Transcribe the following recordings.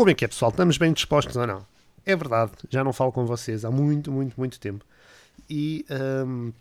Como é que é, pessoal? Estamos bem dispostos ou não? É verdade, já não falo com vocês há muito, muito, muito tempo. E hum,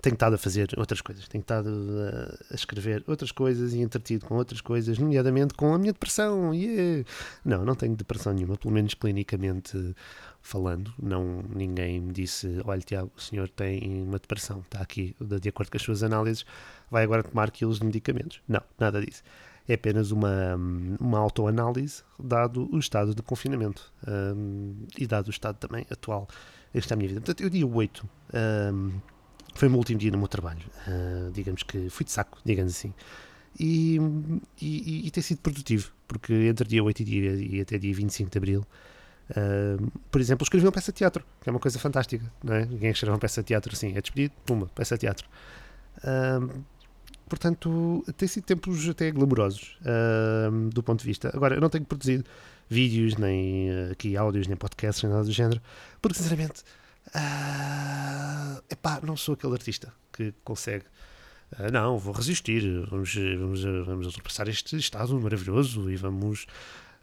tenho estado a fazer outras coisas. Tenho estado a, escrever outras coisas e entretido com outras coisas, nomeadamente com a minha depressão. Yeah. Não, não tenho depressão nenhuma, pelo menos clinicamente falando. Não, ninguém me disse: olha, Tiago, o senhor tem uma depressão, está aqui, de acordo com as suas análises, vai agora tomar quilos de medicamentos. Não, nada disso é apenas uma, uma autoanálise, dado o estado de confinamento um, e dado o estado também atual. Esta é a minha vida. Portanto, eu dia 8 um, foi o meu último dia no meu trabalho. Uh, digamos que fui de saco, digamos assim. E, e, e, tem sido produtivo, porque entre dia 8 e, dia, e até dia 25 de Abril, uh, por exemplo, escrevi uma peça de teatro, que é uma coisa fantástica. Não é? Ninguém escreve uma peça de teatro assim, é despedido, puma, peça de teatro. Uh, Portanto, tem sido tempos até glamourosos uh, do ponto de vista. Agora, eu não tenho produzido vídeos, nem uh, aqui áudios, nem podcasts, nem nada do género, porque sinceramente, uh, epá, não sou aquele artista que consegue. Uh, não, vou resistir, vamos, vamos, vamos ultrapassar este estado maravilhoso e vamos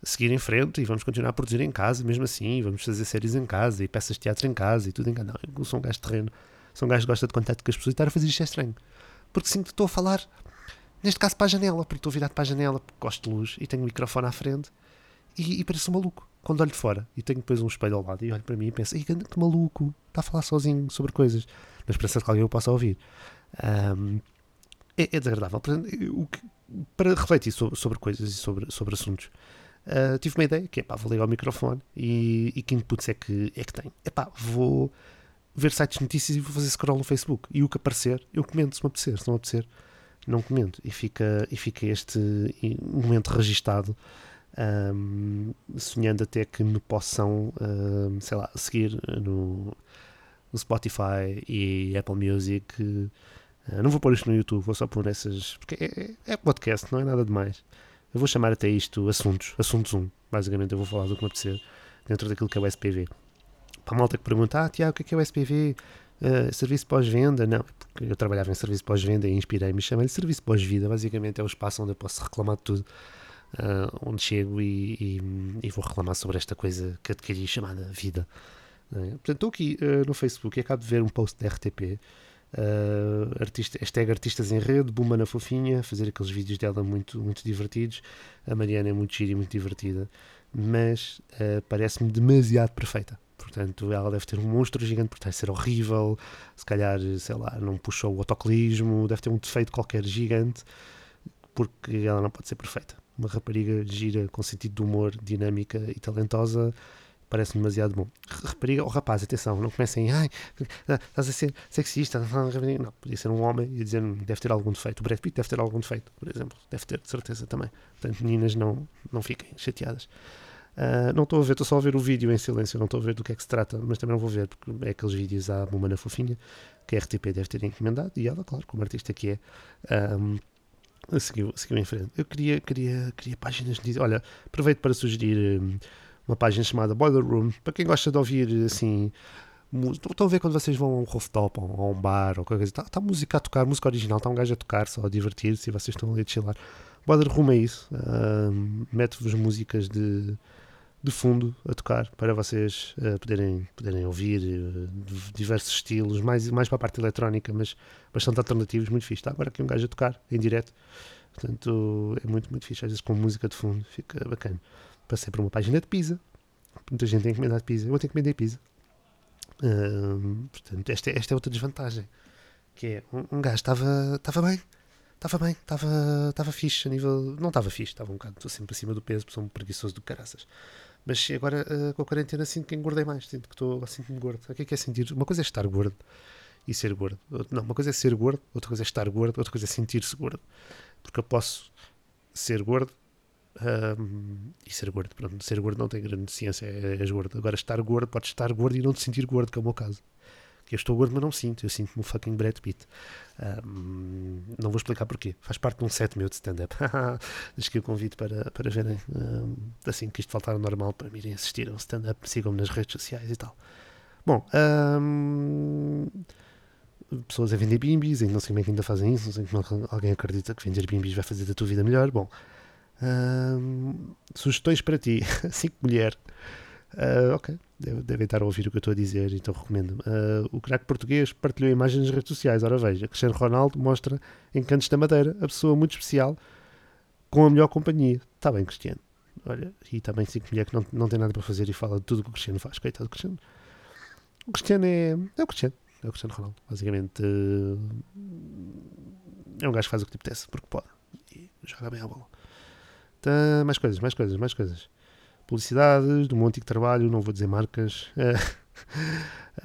seguir em frente e vamos continuar a produzir em casa, mesmo assim, vamos fazer séries em casa e peças de teatro em casa e tudo em casa. Não, eu sou um gajo de terreno, sou um gajo que gosta de contato com as pessoas e estar a fazer isto é estranho porque sinto que estou a falar, neste caso, para a janela, porque estou virado para a janela, porque gosto de luz e tenho o microfone à frente e, e pareço um maluco quando olho de fora e tenho depois um espelho ao lado e olho para mim e penso, que maluco, está a falar sozinho sobre coisas, na esperança de que alguém o possa ouvir. Um, é, é, desagradável. Para refletir sobre, sobre, coisas e sobre, sobre assuntos, uh, tive uma ideia que é pá, vou ligar o microfone e, e que inputs é que, é que tenho? É pá, vou ver sites de notícias e vou fazer scroll no Facebook. E o que aparecer, eu comento se me apetecer. Se não apetecer, não comento. E fica, e fica este momento registado, um, sonhando até que me possam, um, sei lá, seguir no, no, Spotify e Apple Music. Uh, não vou pôr isto no YouTube, vou só pôr essas. Porque é, é, podcast, não é nada demais. Eu vou chamar até isto assuntos, assuntos 1. Basicamente, eu vou falar do que me apetecer dentro daquilo que é o SPV para a malta que pergunta, ah, Tiago, o que é, que é o SPV? Uh, serviço pós-venda? Não, porque eu trabalhava em serviço pós-venda e inspirei-me, chamei-lhe serviço pós-vida. Basicamente é o espaço onde eu posso reclamar de tudo, uh, onde chego e, e, e, vou reclamar sobre esta coisa que adquiri chamada vida. Uh, portanto, estou aqui no Facebook e acabo de ver um post da RTP. Uh, artista, hashtag artistas em rede, Buma na fofinha, fazer aqueles vídeos dela muito, muito divertidos. A Mariana é muito gira e muito divertida, mas uh, parece-me demasiado perfeita. Portanto, ela deve ter um monstro gigante por ser horrível, se calhar, sei lá, não puxou o autocolismo, deve ter um defeito qualquer gigante, porque ela não pode ser perfeita. Uma rapariga gira, com sentido de humor, dinâmica e talentosa, parece demasiado bom. Rapariga ou oh, rapaz, atenção, não comecem, ai, estás a ser sexista, não, podia ser um homem e dizer, deve ter algum defeito. O Brad Pitt deve ter algum defeito, por exemplo, deve ter, de certeza também. Portanto, meninas, não, não fiquem chateadas. Uh, não estou a ver, estou só a ver o vídeo em silêncio, não estou a ver do que é que se trata, mas também não vou ver, porque é aqueles vídeos à Bumana Fofinha que a RTP deve ter encomendado e ela, claro, como artista que é, um, seguiu, seguiu em frente. Eu queria, queria, queria páginas de. Olha, aproveito para sugerir um, uma página chamada Boiler Room, para quem gosta de ouvir assim. Estão a ver quando vocês vão a um rooftop ou a um bar ou qualquer coisa, está, está música a tocar, música original, está um gajo a tocar, só a divertir-se e vocês estão ali a chilar. Boiler Room é isso, um, mete-vos músicas de de fundo a tocar para vocês uh, poderem, poderem ouvir uh, diversos estilos, mais, mais para a parte eletrónica, mas bastante alternativos, muito fixe. Está agora aqui um gajo a tocar em direto, portanto é muito, muito fixe. Às vezes com música de fundo fica bacana. Passei por uma página de pizza, muita gente tem encomendado pizza, eu tenho encomendei pizza. Uh, portanto, esta, esta é outra desvantagem, que é um, um gajo estava, estava bem, estava bem, estava, estava fixe a nível. Não estava fixe, estava um bocado, estou sempre acima do peso, sou um preguiçoso do caraças. Mas agora uh, com a quarentena sinto que engordei mais, sinto que estou como gordo. O que é que é sentir? Uma coisa é estar gordo e ser gordo. Não, uma coisa é ser gordo, outra coisa é estar gordo, outra coisa é sentir-se gordo. Porque eu posso ser gordo um, e ser gordo. Pronto, ser gordo não tem grande ciência, é, és gordo. Agora estar gordo, pode estar gordo e não te sentir gordo, que é o meu caso eu estou gordo, mas não sinto. Eu sinto-me um fucking Brad Pitt. Um, não vou explicar porquê. Faz parte de um set meu de stand-up. Deixo aqui o convite para, para verem. Um, assim que isto faltar ao normal, para me irem assistir ao stand-up. Sigam-me nas redes sociais e tal. Bom, um, pessoas a vender bimbis, não sei como é que ainda fazem isso, não sei como alguém acredita que vender bimbis vai fazer da tua vida melhor. Bom, sugestões para ti, 5 mulher. Uh, ok, devem estar a ouvir o que eu estou a dizer, então recomendo. Uh, o craque português partilhou imagens nas redes sociais. Ora veja, Cristiano Ronaldo mostra em Cantos da Madeira a pessoa muito especial com a melhor companhia. Está bem, Cristiano. Olha, e também 5 mulher que não, não tem nada para fazer e fala de tudo o que o Cristiano faz. Coitado do Cristiano. O Cristiano é, é o Cristiano. É o Cristiano Ronaldo. Basicamente, uh, é um gajo que faz o que lhe apetece, porque pode. E joga bem a bola. Tá, mais coisas, mais coisas, mais coisas. Publicidades do meu antigo trabalho, não vou dizer marcas.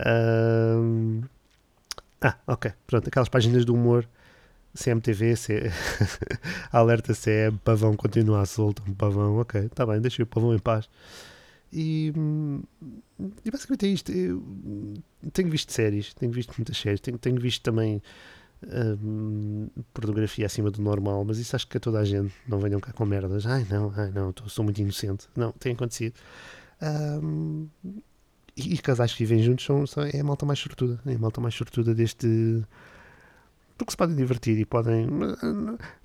ah, ok. Pronto, aquelas páginas do humor. CMTV, C... alerta CM, pavão continua solto, um pavão, ok, está bem, deixa o pavão em paz. E, e basicamente é isto. Eu tenho visto séries, tenho visto muitas séries, tenho, tenho visto também um, pornografia acima do normal, mas isso acho que é toda a gente. Não venham cá com merdas. Ai não, ai não, tô, sou muito inocente. Não, tem acontecido. Um, e, e, casais que vivem juntos são, são, é a malta mais sortuda. É a malta mais sortuda deste. Porque se podem divertir e podem.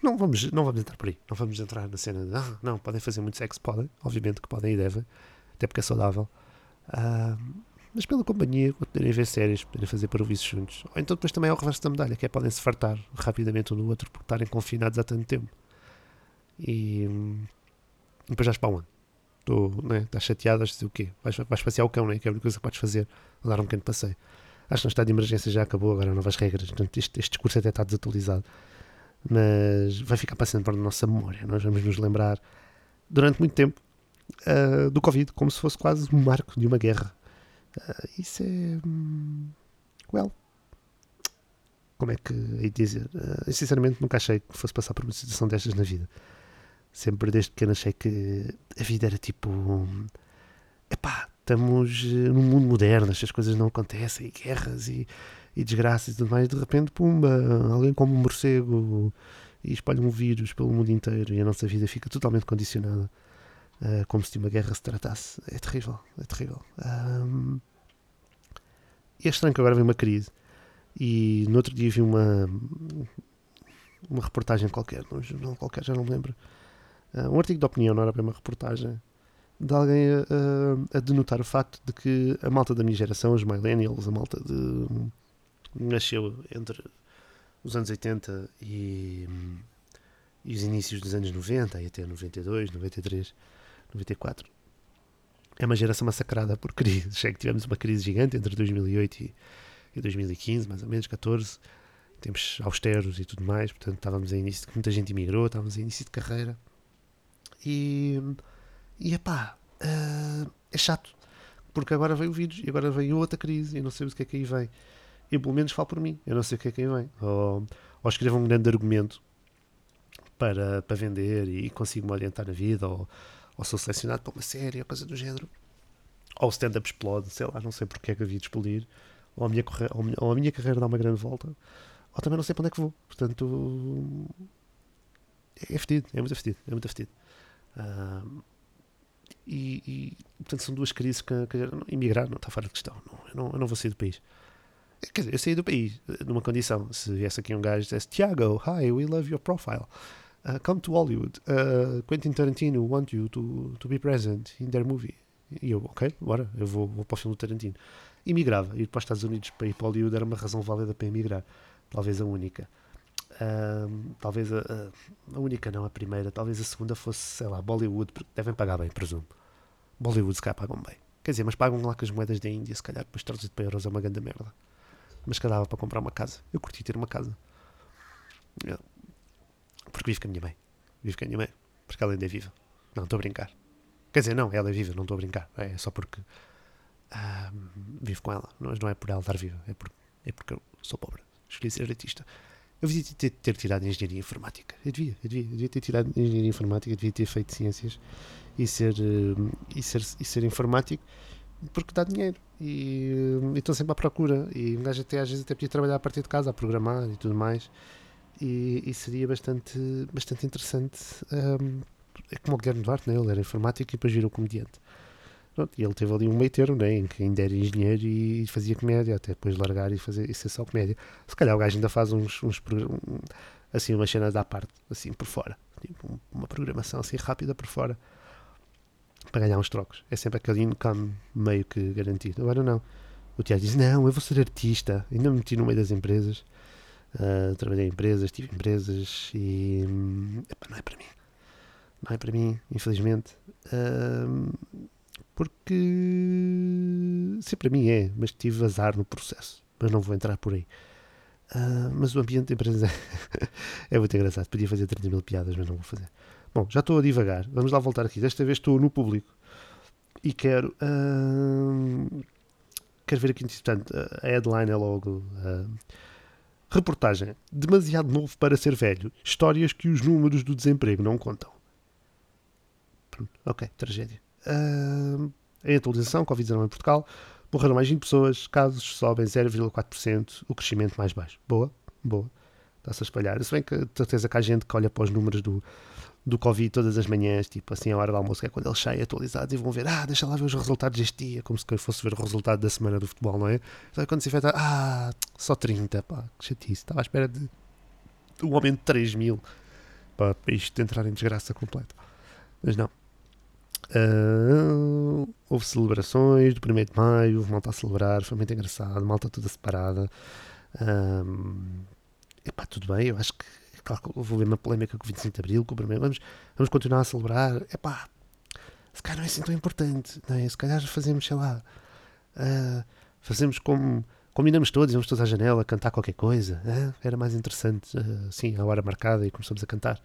Não vamos, não vamos entrar por aí. Não vamos entrar na cena de. Ah, não, podem fazer muito sexo. Podem, obviamente que podem e devem. Até porque é saudável. Um, mas pela companhia, poderem ver séries, poderem fazer parvoíces juntos. Ou então depois também é o reverso da medalha, que é podem se fartar rapidamente um do outro por estarem confinados há tanto tempo. E, e depois já para ano. Estou, né, estás chateado, dizer o quê? Vais, vais passear o cão, né? que é a única coisa que podes fazer, dar um pequeno passeio. Acho que no estado de emergência já acabou, agora novas regras, portanto este, este discurso até está desatualizado. Mas vai ficar passando para a nossa memória, nós vamos nos lembrar durante muito tempo uh, do Covid, como se fosse quase um marco de uma guerra Uh, isso é. Hum, well. Como é que hei de dizer? Uh, eu sinceramente nunca achei que fosse passar por uma situação destas na vida. Sempre desde pequeno achei que a vida era tipo. Um, epá, estamos num mundo moderno, estas coisas não acontecem, e guerras e, e desgraças e tudo mais. De repente, pumba, alguém come um morcego e espalha um vírus pelo mundo inteiro e a nossa vida fica totalmente condicionada uh, como se de uma guerra se tratasse. É terrível, é terrível. Um, e é estranho que agora vem uma crise. E no outro dia vi uma, uma reportagem qualquer, num jornal qualquer, já não me lembro. Uh, um artigo de opinião, não era bem uma reportagem, de alguém a, a, denotar o facto de que a malta da minha geração, os millennials, a malta de. nasceu entre os anos 80 e, e os inícios dos anos 90, e até 92, 93, 94. É uma geração massacrada por crises. Sei que tivemos uma crise gigante entre 2008 e, e 2015, mais ou menos, 14. Tempos austeros e tudo mais. Portanto, estávamos em início. Muita gente imigrou, estávamos em início de carreira. E. E epá. Uh, é chato. Porque agora veio o vírus e agora veio outra crise e não sei o que é que aí vem. Eu, pelo menos, falo por mim. Eu não sei o que é que aí vem. Ou, ou escrevo um grande argumento para, para vender e consigo me orientar na vida. Ou ou sou selecionado para uma série ou coisa do género, ou o stand-up explode, sei lá, não sei porque é que havia de explodir, ou a, minha ou a minha carreira dá uma grande volta, ou também não sei para onde é que vou. Portanto, é fedido, é muito fedido, é muito fedido. Uh, e, e, portanto são duas crises que, que emigrar não está fora de questão. Não, eu, não, eu não vou sair do país. Quer dizer, eu saí do país numa condição. Se viesse aqui um gajo e dissesse Tiago, hi, we love your profile uh, come to Hollywood. Uh, Quentin Tarantino want you to, to be present in their movie. E eu, ok, bora, eu vou, vou para o filme do Tarantino. E migrava. Ir para os Estados Unidos para ir para Hollywood era uma razão válida para emigrar. Talvez a única. Um, talvez a, a, única, não a primeira. Talvez a segunda fosse, sei lá, Bollywood, porque devem pagar bem, presumo. Bollywood se calhar pagam bem. Quer dizer, mas pagam lá com as moedas da Índia, se calhar depois traduzido para euros é uma grande merda. Mas dava para comprar uma casa. Eu curti ter uma casa. Yeah. Porque vivo com a minha mãe. Vivo com a minha mãe. Porque ela ainda é viva. Não, estou a brincar. Quer dizer, não, ela é viva, não estou a brincar. É só porque vivo com ela. Mas não é por ela estar viva, é, por, é porque eu sou pobre. Escolhi ser artista. Eu devia ter, ter tirado Engenharia Informática. Eu devia, eu devia, eu devia ter tirado Engenharia Informática, devia ter feito Ciências e ser, e ser, e ser informático porque dá dinheiro e estou sempre à procura. E um gajo até às vezes até podia trabalhar a partir de casa, a programar e tudo mais e, e, seria bastante, bastante interessante. Um, é como o Guilherme Duarte, né? ele era informático e depois virou comediante. Pronto, e ele teve ali um meio termo, né? em que ainda era engenheiro e fazia comédia, até depois largar e, fazer, e ser só comédia. Se calhar o gajo ainda faz uns, uns assim, umas cenas à parte, assim por fora. tipo uma programação assim rápida por fora para ganhar uns trocos. É sempre aquele income meio que garantido. Agora não. O Tiago diz: Não, eu vou ser artista. Ainda me meti no meio das empresas. Uh, trabalhei em empresas, tive empresas e. Hum, não é para mim. Não é para mim, infelizmente. Uh, porque. Se para mim é, mas tive azar no processo. Mas não vou entrar por aí. Uh, mas o ambiente de empresa é muito engraçado. Podia fazer 30 mil piadas, mas não vou fazer. Bom, já estou a divagar. Vamos lá voltar aqui. Desta vez estou no público e quero. Quero ver aqui, portanto, a headline é logo. Reportagem: Demasiado novo para ser velho. Histórias que os números do desemprego não contam. Ok, tragédia. Uh, em atualização, Covid-19 em Portugal, morreram mais 20 pessoas, casos sobem 0,4%, o crescimento mais baixo. Boa, boa. Está-se a espalhar. Se bem que, certeza que há gente que olha para os números do, do Covid todas as manhãs, tipo assim, a hora do almoço, que é quando eles saem atualizados e vão ver, ah, deixa lá ver os resultados deste dia, como se fosse ver o resultado da semana do futebol, não é? Então, quando se enfrenta, ah, só 30, pá, que chatice, estava à espera de um aumento de 3 mil para isto entrar em desgraça completa. Mas não. Uh, houve celebrações do 1 de maio, houve malta a celebrar, foi muito engraçado, malta toda separada. Um, epá, tudo bem, eu acho que houve uma polémica com o 25 de Abril, com o primeiro, vamos, vamos continuar a celebrar. É pá, se calhar não é assim tão importante, não é? Se calhar fazemos, sei lá, uh, fazemos como. Combinamos todos, vamos todos à janela cantar qualquer coisa. Uh, era mais interessante, uh, sim, a hora marcada e começamos a cantar.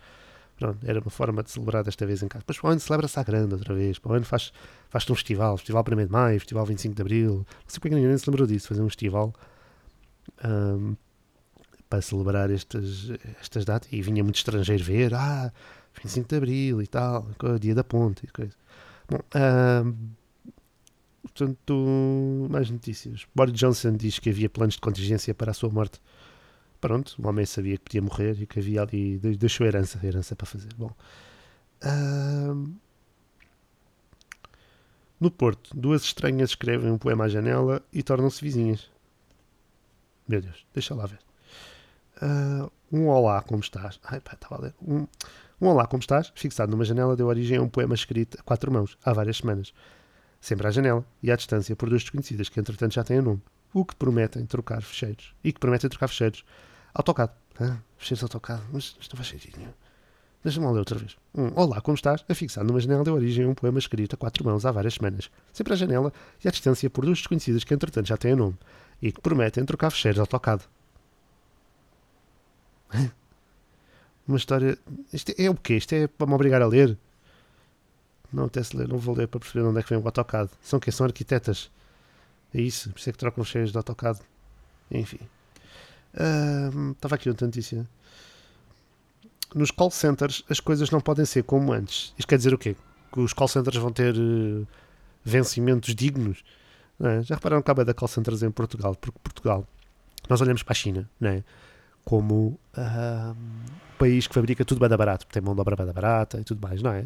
Pronto, era uma forma de celebrar desta vez em casa. Depois para o ano celebra-se à grande outra vez. Para o ano faz, faz um festival, festival 1 de Maio, festival 25 de Abril. Não sei porque ninguém se lembrou disso, fazer um festival. Um, para celebrar estas, estas datas e vinha muito estrangeiro ver, ah, 25 de Abril e tal, dia da ponte e coisa. Bom, portanto, mais notícias. Boris Johnson diz que havia planos de contingência para a sua morte. Pronto, o homem sabia que podia morrer e que havia ali, deixou herança, herança para fazer. Bom, no Porto, duas estranhas escrevem um poema à janela e tornam-se vizinhas. Meu Deus, deixa lá ver. Uh, um olá, como estás? Ai, pá, estava a ler. Um, um olá, como estás? Fixado numa janela deu origem a um poema escrito a quatro mãos, há várias semanas. Sempre à janela e à distância por duas desconhecidas que entretanto já têm nome. O que prometem trocar fecheiros. E que prometem trocar fecheiros. Autocado. Ah, fecheiros autocado. Mas isto não faz sentido. Deixa-me ler outra vez. Um, Olá, como estás? Afixado numa janela deu origem a um poema escrito a quatro mãos há várias semanas. Sempre à janela e à distância por duas desconhecidas que entretanto já têm nome. E que prometem trocar fecheiros autocado. Uma história. Isto é o quê? Isto é para me obrigar a ler? Não apetece ler, não vou ler para perceber onde é que vem o AutoCAD. São quem? São arquitetas. É isso, por isso é que trocam cheios de AutoCAD. Enfim. Uh, estava aqui outra notícia. Nos call centers as coisas não podem ser como antes. Isto quer dizer o quê? Que os call centers vão ter uh, vencimentos dignos? É? Já repararam que há da call centers em Portugal? Porque Portugal, nós olhamos para a China, não é? Como uh, país que fabrica tudo bem barato, tem mão de obra bem barata e tudo mais, não é?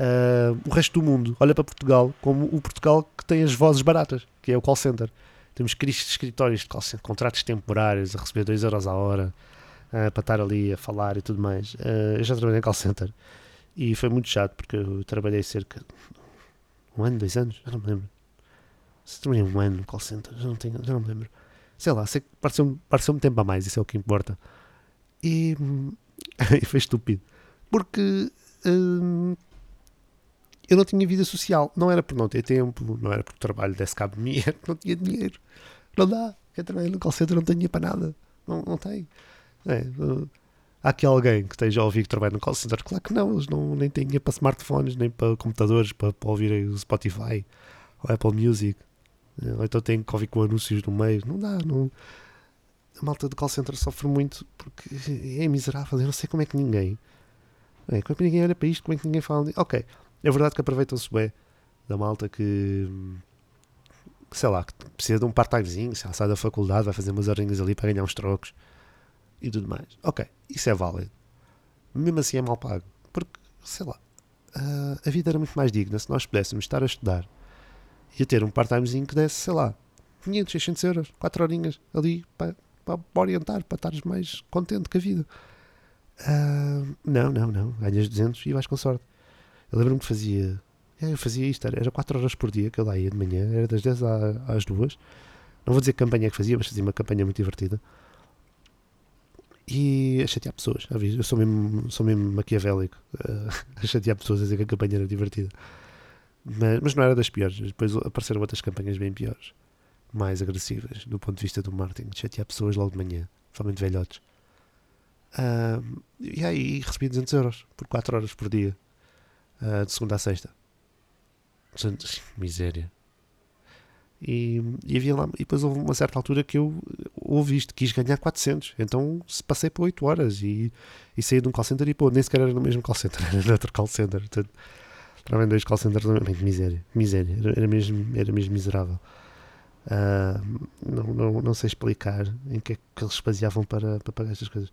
Uh, o resto do mundo olha para Portugal como o Portugal que tem as vozes baratas, que é o call center. Temos escritórios de call center, contratos temporários a receber 2 euros a hora uh, para estar ali a falar e tudo mais. Uh, eu já trabalhei em call center e foi muito chato porque eu trabalhei cerca de um ano, dois anos, já não me lembro. Se trabalhei um ano no call center, já não, tenho, já não me lembro sei lá, sei, pareceu-me pareceu tempo a mais, isso é o que importa. E, e foi estúpido. Porque hum, eu não tinha vida social. Não era por não ter tempo, não era por trabalho desse cabo de mim, não tinha dinheiro. Não dá. Quem trabalha no call center não tem dinheiro para nada. Não, não tem. É, uh, há aqui alguém que esteja a ouvir que trabalha no call center? Claro que não, eles não, nem têm dinheiro para smartphones, nem para computadores, para, para ouvir o Spotify ou Apple Music. Ou então tem ouvir com anúncios no meio. Não dá, não. A malta do call center sofre muito porque é miserável. Eu não sei como é que ninguém. É, como é que ninguém olha para isto? Como é que ninguém fala? Ok, é verdade que aproveitam-se bem da malta que, sei lá, que precisa de um part-timezinho, sai da faculdade, vai fazer umas horinhas ali para ganhar uns trocos e tudo mais. Ok, isso é válido. Mesmo assim é mal pago. Porque, sei lá, a vida era muito mais digna se nós pudéssemos estar a estudar ia ter um part-timezinho que desse, sei lá, 500, 600 euros, 4 horinhas ali para, para orientar, para estares mais contente com a vida. Ah, não, não, não. Ganhas 200 e vais com sorte. Eu lembro-me que fazia. é, eu fazia isto, era, era 4 horas por dia que eu lá ia de manhã, era das 10 à- às 2. Não vou dizer que campanha é que fazia, mas fazia uma campanha muito divertida. E a chatear pessoas? Eu sou mesmo, sou mesmo maquiavélico ah, a chatear pessoas a dizer que a campanha era divertida. Mas, mas não era das piores. Depois apareceram outras campanhas bem piores, mais agressivas, do ponto de vista do marketing, de chatear pessoas logo de manhã, somente velhotes. Ah, e aí recebi 200 euros por 4 horas por dia, ah, de segunda a sexta. 200, miséria. E, e havia lá, e depois houve uma certa altura que eu ouvi isto, quis ganhar 400. Então se passei por 8 horas e, e saí de um call center e pô, nem sequer era no mesmo call center, era no outro call center. Portanto, trabalhei em dois call centers, bem, miséria, miséria, era, mesmo, era mesmo miserável. Ah, não, não, não sei explicar em que é que eles se baseavam para, para pagar estas coisas.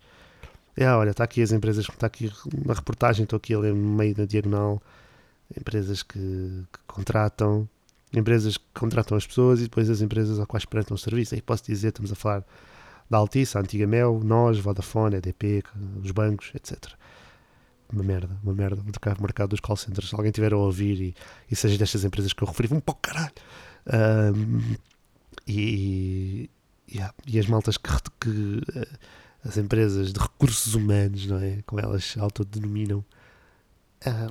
Ah, olha, está aqui as empresas, está aqui na reportagem, estou aqui a ler meio da diagonal, empresas que, que contratam, empresas que contratam as pessoas e depois as empresas às quais prestam o serviço. Aí posso dizer, estamos a falar da Altice, a antiga Mel, nós, Vodafone, EDP, os bancos, etc. Uma merda, uma merda, vou o mercado dos call centers. Se alguém tiver a ouvir e, e seja destas empresas que eu referi, vão para o caralho. Ahm, e, yeah, e as maltas que, que eh, as empresas de recursos humanos, não é? Como elas se autodenominam, ah,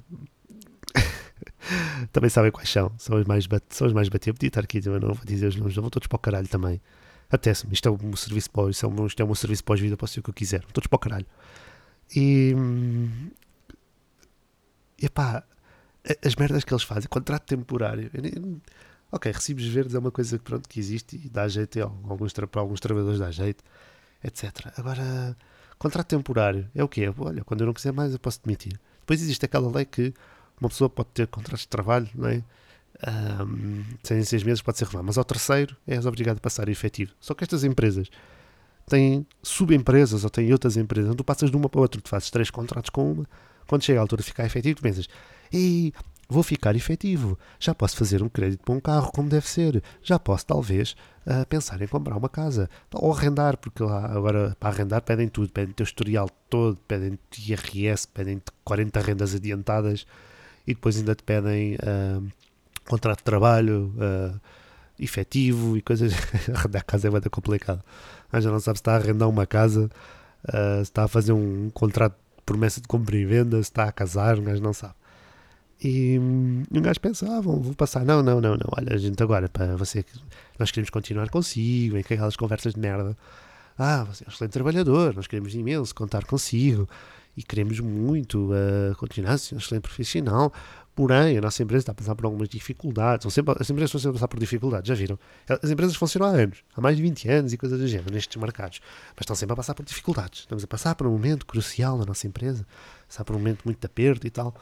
também sabem quais são. São as mais, são as mais batidas. Podia estar aqui, eu não vou dizer os nomes, não vão todos para o caralho também. Apetece-me, isto é um serviço pós, isto é um, isto é um serviço pós-vida, posso ser o que eu quiser, todos para o caralho. E, hum, e pá, a- as merdas que eles fazem, contrato temporário. Ok, recibos verdes é uma coisa que, pronto, que existe e dá jeito, alguns, para alguns trabalhadores dá jeito, etc. Agora, contrato temporário é o quê? Olha, quando eu não quiser mais eu posso demitir. Depois existe aquela lei que uma pessoa pode ter contratos de trabalho, não é? Ahm, sem seis meses pode ser renovado, mas ao terceiro és obrigado a passar efetivo. Só que estas empresas têm subempresas ou têm outras empresas, tu passas de uma para outra, tu fazes três contratos com uma, quando chega a altura de ficar efetivo, tu pensas, ei, vou ficar efetivo, já posso fazer um crédito para um carro como deve ser, já posso talvez ah, pensar em comprar uma casa, ou arrendar, porque lá agora para arrendar pedem tudo, pedem teu historial todo, pedem IRS, pedem 40 rendas adiantadas. E depois ainda te pedem ah, contrato de trabalho ah, efetivo e coisas. Arrendar casa é muito complicado. Ah, já não sabe se está a arrendar uma casa, se está a fazer um contrato promessa de compra e venda, se está a casar, um gajo não sabe. E um gajo pensa, ah, vou, passar. Não, não, não, não. Olha, a gente agora, para você, nós queremos continuar consigo, que aquelas conversas de merda. Ah, você é um excelente trabalhador, nós queremos imenso contar consigo e queremos muito uh, continuar ser um excelente profissional. Porém, a nossa empresa está a passar por algumas dificuldades. Sempre, as empresas estão sempre a passar por dificuldades, já viram? As empresas funcionam há anos, há mais de 20 anos e coisas do género nestes mercados, mas estão sempre a passar por dificuldades. Estamos a passar por um momento crucial na nossa empresa, passar por um momento muito de aperto e tal.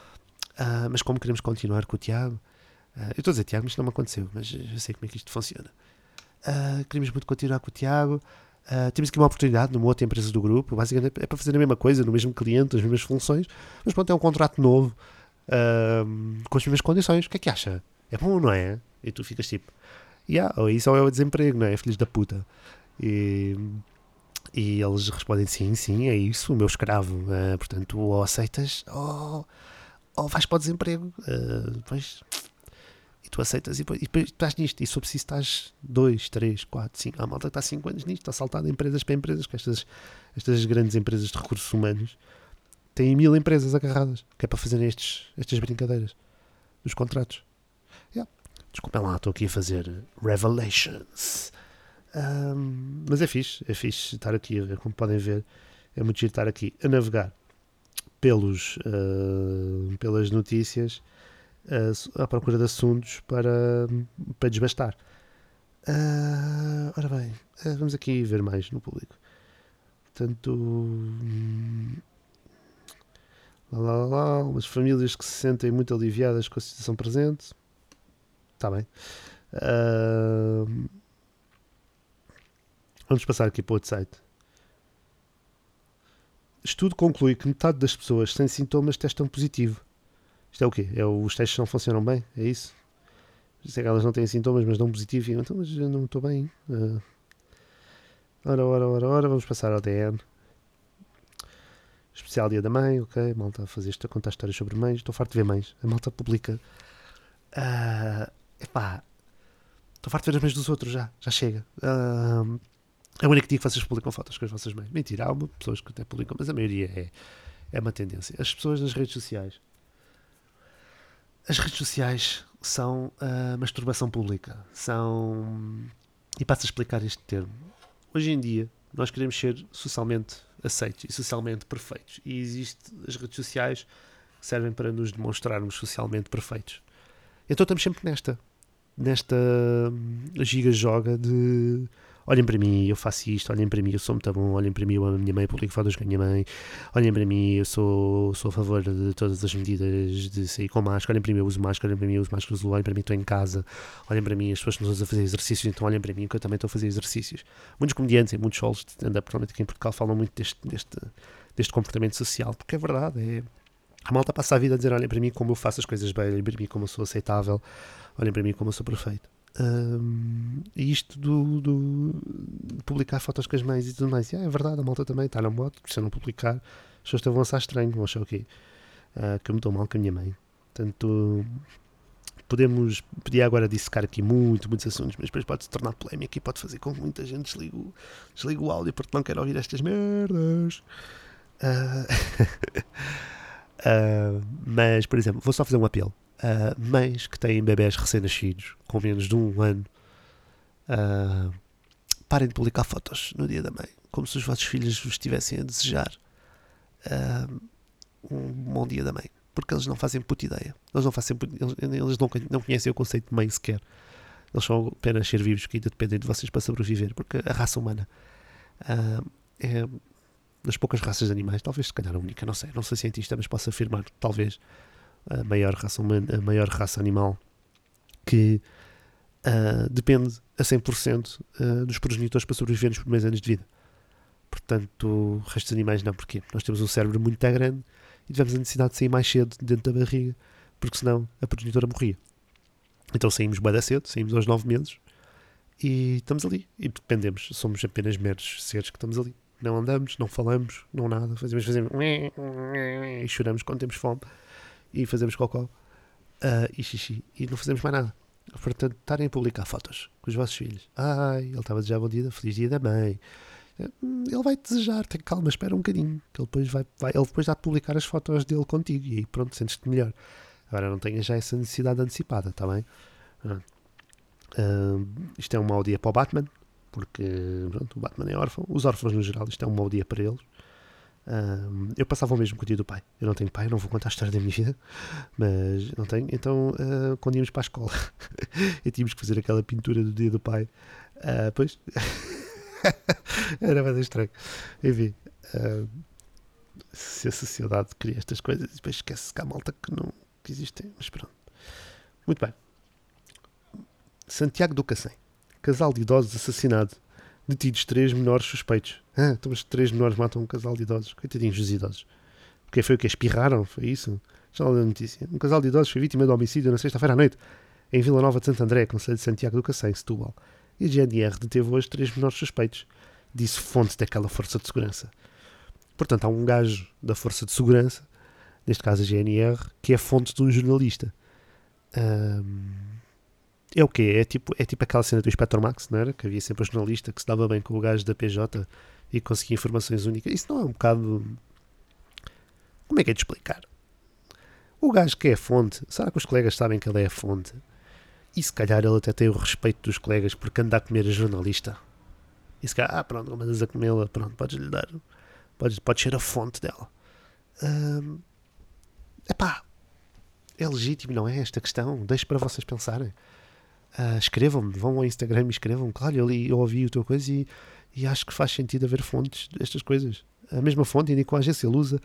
Ah, mas como queremos continuar com o Tiago, ah, eu estou a dizer Tiago, mas isto não me aconteceu, mas eu sei como é que isto funciona. Ah, queremos muito continuar com o Tiago. Ah, temos aqui uma oportunidade numa outra empresa do grupo. Basicamente é para fazer a mesma coisa, no mesmo cliente, as mesmas funções, mas pronto, é um contrato novo, ah, com as mesmas condições. O que é que acha? É bom, não é? E tu ficas tipo, yeah, ou isso ou é o desemprego, não é? Filhos da puta. E, e eles respondem sim, sim, é isso, o meu escravo. Ah, portanto, ou aceitas ou, ou vais para o desemprego. Depois e tu aceitas e depois, e depois estás nisto. E se preciso, estás 2, 3, 4, 5. Há malta que está 5 anos nisto, está saltado de empresas para empresas, que estas, estas grandes empresas de recursos humanos têm mil empresas agarradas, que é para fazerem estes, estas brincadeiras dos contratos. Yeah. Desculpem lá, estou aqui a fazer revelations. Ahm, mas é fixe, é fixe estar aqui, como podem ver, é muito giro estar aqui a navegar pelos, ah, pelas notícias à procura de assuntos para, para desbastar. Ah, ora bem, ah, vamos aqui ver mais no público. Portanto, hum, lá, lá, lá, umas famílias que se sentem muito aliviadas com a situação presente. Está bem. Ah, vamos passar aqui para outro site. Estudo conclui que metade das pessoas sem sintomas testam positivo. Isto é o quê? É os testes não funcionam bem? É isso? Isso é que elas não têm sintomas, mas dão positivo então, mas eu não estou bem. Ah. ora, ora, ora, ora, vamos passar ao DN. especial dia da mãe, ok, malta a fazer isto, a contar histórias sobre mães, estou farto de ver mães, a malta publica. Uh, epá, estou farto de ver as mães dos outros já, já chega. Uh, é o único dia que vocês publicam fotos com as vossas mães. Mentira, há pessoas que até publicam, mas a maioria é, é uma tendência. As pessoas nas redes sociais. As redes sociais são a masturbação pública. São. E passo a explicar este termo. Hoje em dia, nós queremos ser socialmente aceitos e socialmente perfeitos. E existem as redes sociais que servem para nos demonstrarmos socialmente perfeitos. Então estamos sempre nesta. Nesta hum, giga-joga de olhem para mim, eu faço isto, olhem para mim, eu sou muito bom, olhem para mim, eu amo a minha mãe, publico fotos com a minha mãe, olhem para mim, eu sou, sou a favor de todas as medidas de sair com máscara, olhem para mim, eu uso máscara, olhem para mim, eu uso máscara, olhem para mim, estou em casa, olhem para mim, as pessoas que estão a fazer exercícios, então olhem para mim, que eu também estou a fazer exercícios. Muitos comediantes e muitos solos de stand-up, aqui em Portugal, falam muito deste, deste, deste comportamento social, porque é verdade, é... A malta passa a vida a dizer: olhem para mim como eu faço as coisas bem, olhem para mim como eu sou aceitável, olhem para mim como eu sou perfeito. Um, e isto do, do, publicar fotos com as mães e tudo mais, e, ah, é verdade, a malta também está na moto, se eu não publicar, as pessoas vão achar estranho, vão achar o quê? Uh, que eu me dou mal com a minha mãe. Portanto, podemos, podia agora dissecar aqui muito, muitos assuntos, mas depois pode se tornar polémico e pode fazer com que muita gente desligue desligue o áudio porque não quer ouvir estas merdas. Uh, uh, mas, por exemplo, vou só fazer um apelo uh, mães que têm bebés recém-nascidos com menos de um ano, uh, parem de publicar fotos no dia da mãe, como se os vossos filhos vos estivessem a desejar um bom dia da mãe. Porque eles não fazem puta ideia. Eles não, fazem, eles, eles não, não conhecem o conceito de mãe sequer. Eles são apenas ser vivos que ainda dependem de vocês para sobreviver. Porque a raça humana é das poucas raças de animais, talvez se calhar a única, não sei, não sou cientista, mas posso afirmar, talvez, a maior raça a maior raça animal que uh, depende a 100% uh, ah, dos progenitores para sobreviver nos primeiros anos de vida. Portanto, o resto dos animais não. Porquê? Nós temos um cérebro muito grande e tivemos a necessidade de sair mais cedo dentro da barriga, porque senão a progenitora morria. Então saímos bem cedo, saímos aos 9 meses e estamos ali. E dependemos, somos apenas meros seres que estamos ali. Não andamos, não falamos, não nada, fazemos, fazemos e choramos quando temos fome e fazemos cocó uh, e xixi e não fazemos mais nada. Portanto, estarem a publicar fotos com os vossos filhos. Ai, ele estava a desejar bom dia, feliz dia da mãe. Hum, ele vai desejar, tem calma, espera um bocadinho. Que ele depois vai, vai ele depois vai publicar as fotos dele contigo e aí pronto, sentes-te melhor. Agora não tenhas já essa necessidade antecipada, está bem? Uh, isto é um mau dia para o Batman, porque pronto, o Batman é órfão. Os órfãos no geral, isto é um mau dia para eles. Um, eu passava o mesmo com o dia do pai. Eu não tenho pai, não vou contar a história da minha vida, mas não tenho. Então, uh, quando íamos para a escola e tínhamos que fazer aquela pintura do dia do pai, uh, pois era bem estranho. Enfim, uh, se a sociedade cria estas coisas depois esquece que há malta que não que existem, mas pronto. Muito bem. Santiago do Cacém, casal de idosos assassinado detidos três menores suspeitos. Ah, então os três menores matam um casal de idosos. Coitadinhos dos idosos. Porque foi o que? Espirraram? Foi isso? Já a notícia. Um casal de idosos foi vítima de homicídio na sexta-feira à noite, em Vila Nova de Santo André, Conselho de Santiago do Cacém, Setúbal. E a GNR deteve hoje três menores suspeitos. Disse fonte daquela força de segurança. Portanto, há um gajo da força de segurança, neste caso a GNR, que é fonte de um jornalista. Um, é o quê? É tipo, é tipo aquela cena do Inspector Max, não era? Que havia sempre um jornalista que se dava bem com o gajo da PJ e conseguia informações únicas. Isso não é um bocado. Como é que é de explicar? O gajo que é a fonte, será que os colegas sabem que ele é a fonte? E se calhar ele até tem o respeito dos colegas porque anda a comer a jornalista. E se calhar, ah, pronto, como andas a comê-la, pronto, podes lhe dar. Podes, podes ser a fonte dela. Hum, epá, é legítimo, não é? Esta questão. Deixo para vocês pensarem. Uh, escrevam-me, vão ao Instagram e escrevam. Claro, eu, li, eu ouvi a tua coisa e, e acho que faz sentido haver fontes destas coisas. A mesma fonte indicou a agência Lusa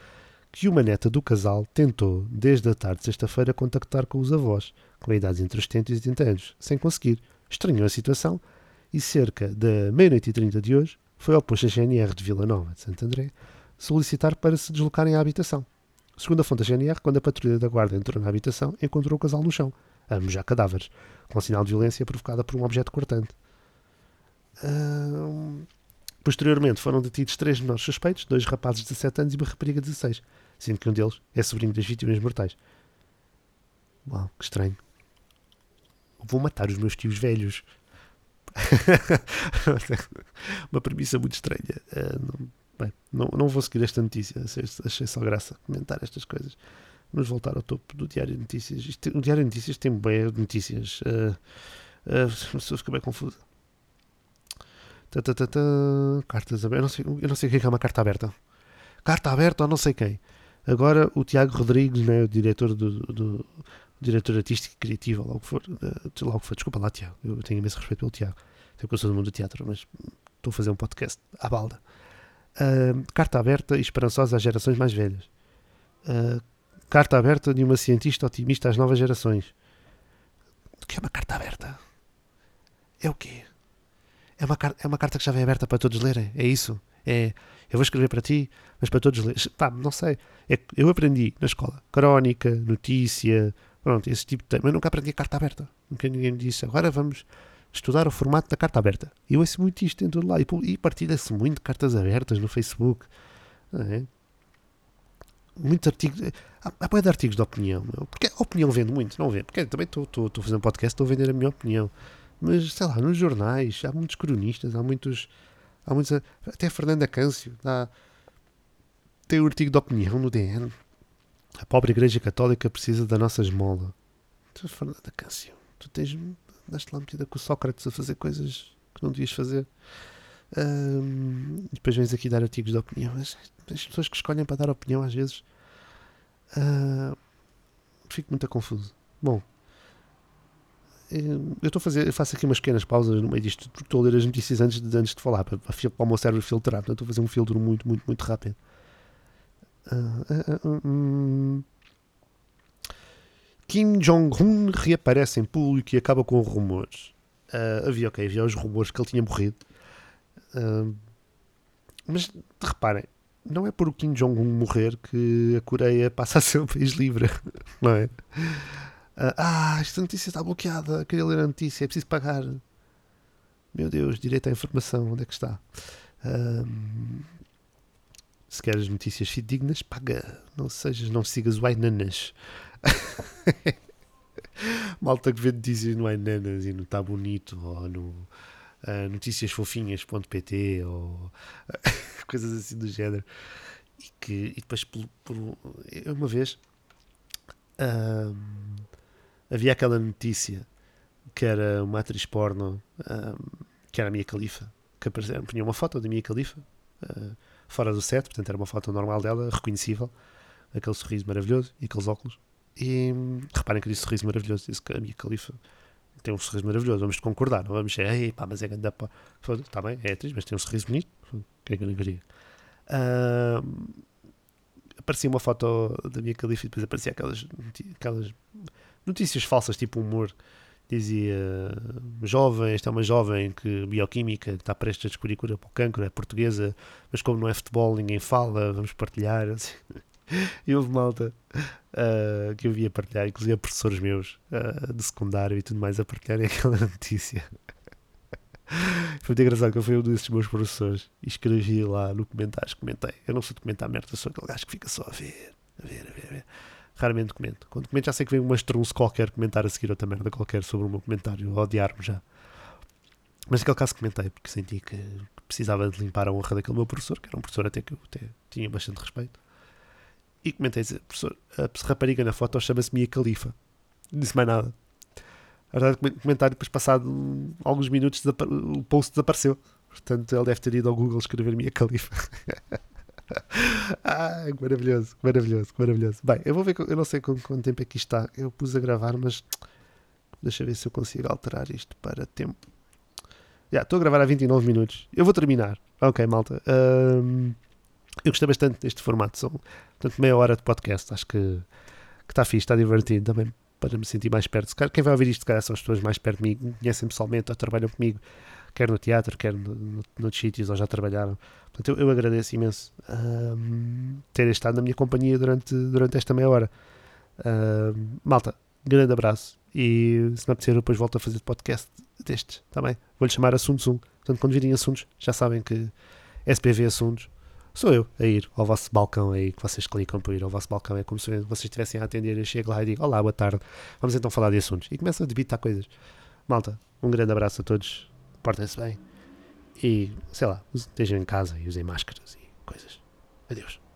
que uma neta do casal tentou, desde a tarde de sexta-feira, contactar com os avós, com idades entre os 70 e 80 anos, sem conseguir. Estranhou a situação e, cerca da meia-noite e trinta de hoje, foi ao posto da GNR de Vila Nova de Santo André solicitar para se deslocarem à habitação. Segundo a fonte da GNR, quando a patrulha da guarda entrou na habitação, encontrou o casal no chão, ambos já cadáveres, com sinal de violência provocada por um objeto cortante. Posteriormente foram detidos três menores suspeitos, dois rapazes de 17 anos e uma rapariga de 16, sendo que um deles é sobrinho das vítimas mortais. Uau, que estranho. Vou matar os meus tios velhos. uma premissa muito estranha. Uh, não, bem, não, não vou seguir esta notícia. Achei, achei só graça comentar estas coisas. Vamos voltar ao topo do Diário de Notícias. Isto, o Diário de Notícias tem bem notícias. Uh, uh, fica bem confusa. Tá, tá, tá. Cartas abertas. Eu não, sei, eu não sei o que é, é uma carta aberta. Carta aberta ou não sei quem. Agora o Tiago Rodrigues, né, o diretor do, do, diretor artístico e criativo, lá for, que for. Desculpa lá, Tiago. Eu tenho imenso respeito pelo Tiago. Sei que eu sou do mundo do teatro, mas estou a fazer um podcast à balda. Uh, carta aberta e esperançosa às gerações mais velhas. Uh, carta aberta de uma cientista otimista às novas gerações. O que é uma carta aberta? É o quê? É uma, é uma carta que já vem aberta para todos lerem? É isso? É, eu vou escrever para ti, mas para todos lerem. Pá, não sei. É, eu aprendi na escola crónica, notícia, pronto, esse tipo de tema. Eu nunca aprendi a carta aberta. Nunca ninguém me disse, agora vamos estudar o formato da carta aberta. E eu ouço muito isto em todo lado. E, e partilha-se muito cartas abertas no Facebook. É? Muitos artigos. Há, há de artigos de opinião. Meu. Porque a opinião vende muito, não vende. Porque também estou a fazer um podcast, estou a vender a minha opinião. Mas, sei lá, nos jornais, há muitos cronistas, há muitos. Há muitos até Fernanda Câncio dá, tem um artigo de opinião no DN. A pobre Igreja Católica precisa da nossa esmola. Fernanda Câncio, tu tens andaste lá metida com o Sócrates a fazer coisas que não devias fazer. Um, depois vens aqui dar artigos de opinião. As, as pessoas que escolhem para dar opinião às vezes uh, fico muito confuso. Bom, eu estou a fazer, eu faço aqui umas pequenas pausas no meio disto porque estou a ler as notícias antes de, antes de falar para, para, para o meu cérebro filtrar. Estou a fazer um filtro muito, muito, muito rápido. Uh, uh, um, Kim Jong-un reaparece em público e acaba com rumores. Uh, havia, ok, havia os rumores que ele tinha morrido. Uh, mas reparem, não é por o Kim Jong-un morrer que a Coreia passa a ser um país livre, não é? Uh, ah, esta notícia está bloqueada, queria ler a notícia, é preciso pagar. Meu Deus, direito à informação, onde é que está? se queres notícias fidedignas, paga. Não sejas, não sigas o Ainanas. Malta que vê notícias no Ainanas e no Tá Bonito ou no uh, noticiasfofinhas.pt ou coisas assim do género. E, que, e depois, por, por uma vez, um, havia aquela notícia que era uma atriz porno, um, que era a Mia Khalifa, que aparecia, punha uma foto da Mia Khalifa uh, fora do set, portanto era uma foto normal dela, reconhecível, aquele sorriso maravilhoso e aqueles óculos. E reparem que disse sorriso maravilhoso, disse que a minha califa tem um sorriso maravilhoso, vamos concordar, não vamos dizer, pá, mas é grande pá. Está bem, é atriz, mas tem um sorriso bonito, que é que eu não queria. Uh, aparecia uma foto da minha califa e depois aparecia aquelas, aquelas notícias falsas, tipo humor. Dizia, jovem, esta é uma jovem que bioquímica, que está prestes a descobrir cura para o cancro, é portuguesa, mas como não é futebol, ninguém fala, vamos partilhar. Assim. E houve malta uh, que eu via partilhar, inclusive professores meus uh, de secundário e tudo mais, a partilharem aquela notícia. Foi muito engraçado que eu fui um desses meus professores e escrevi lá no comentário, comentei. Eu não sou de comentar merda, sou aquele gajo que fica só a ver, a ver, a ver, a ver. Raramente comento. Quando comento já sei que vem um mastrunço qualquer comentar a seguir outra merda qualquer sobre o meu comentário, odiar-me já. Mas naquele caso comentei, porque senti que precisava de limpar a honra daquele meu professor, que era um professor até que eu até tinha bastante respeito. E comentei, professor, a rapariga na foto chama-se Mia Califa. Não disse mais nada. A verdade, o comentário, depois passado alguns minutos, o post desapareceu. Portanto, ele deve ter ido ao Google escrever Mia Califa. que maravilhoso, que maravilhoso, que maravilhoso. Bem, eu vou ver, eu não sei quanto, quanto tempo é que isto está. Eu pus a gravar, mas deixa ver se eu consigo alterar isto para tempo. Já, estou a gravar há 29 minutos. Eu vou terminar. Ok, malta. Um, eu gostei bastante deste formato. São portanto, meia hora de podcast. Acho que, que está fixe, está divertido também para me sentir mais perto. Quem vai ouvir isto, calhar, são as pessoas mais perto de mim, conhecem pessoalmente ou trabalham comigo, quer no teatro, quer no, no, noutros sítios ou já trabalharam. Portanto, eu, eu agradeço imenso um, terem estado na minha companhia durante, durante esta meia hora. Um, malta, grande abraço e se me apetecer, depois volto a fazer podcast destes, está bem? Vou-lhe chamar Assunto Zoom. Portanto, quando virem assuntos, já sabem que SPV Assuntos sou eu a ir ao vosso balcão aí, que vocês clicam para ir ao vosso balcão. É como se vocês estivessem a atender. Eu chego lá e digo: Olá, boa tarde, vamos então falar de assuntos. E começam a debitar coisas. Malta, um grande abraço a todos, portem-se bem e sei lá, estejam em casa e usem máscaras e coisas. Adeus.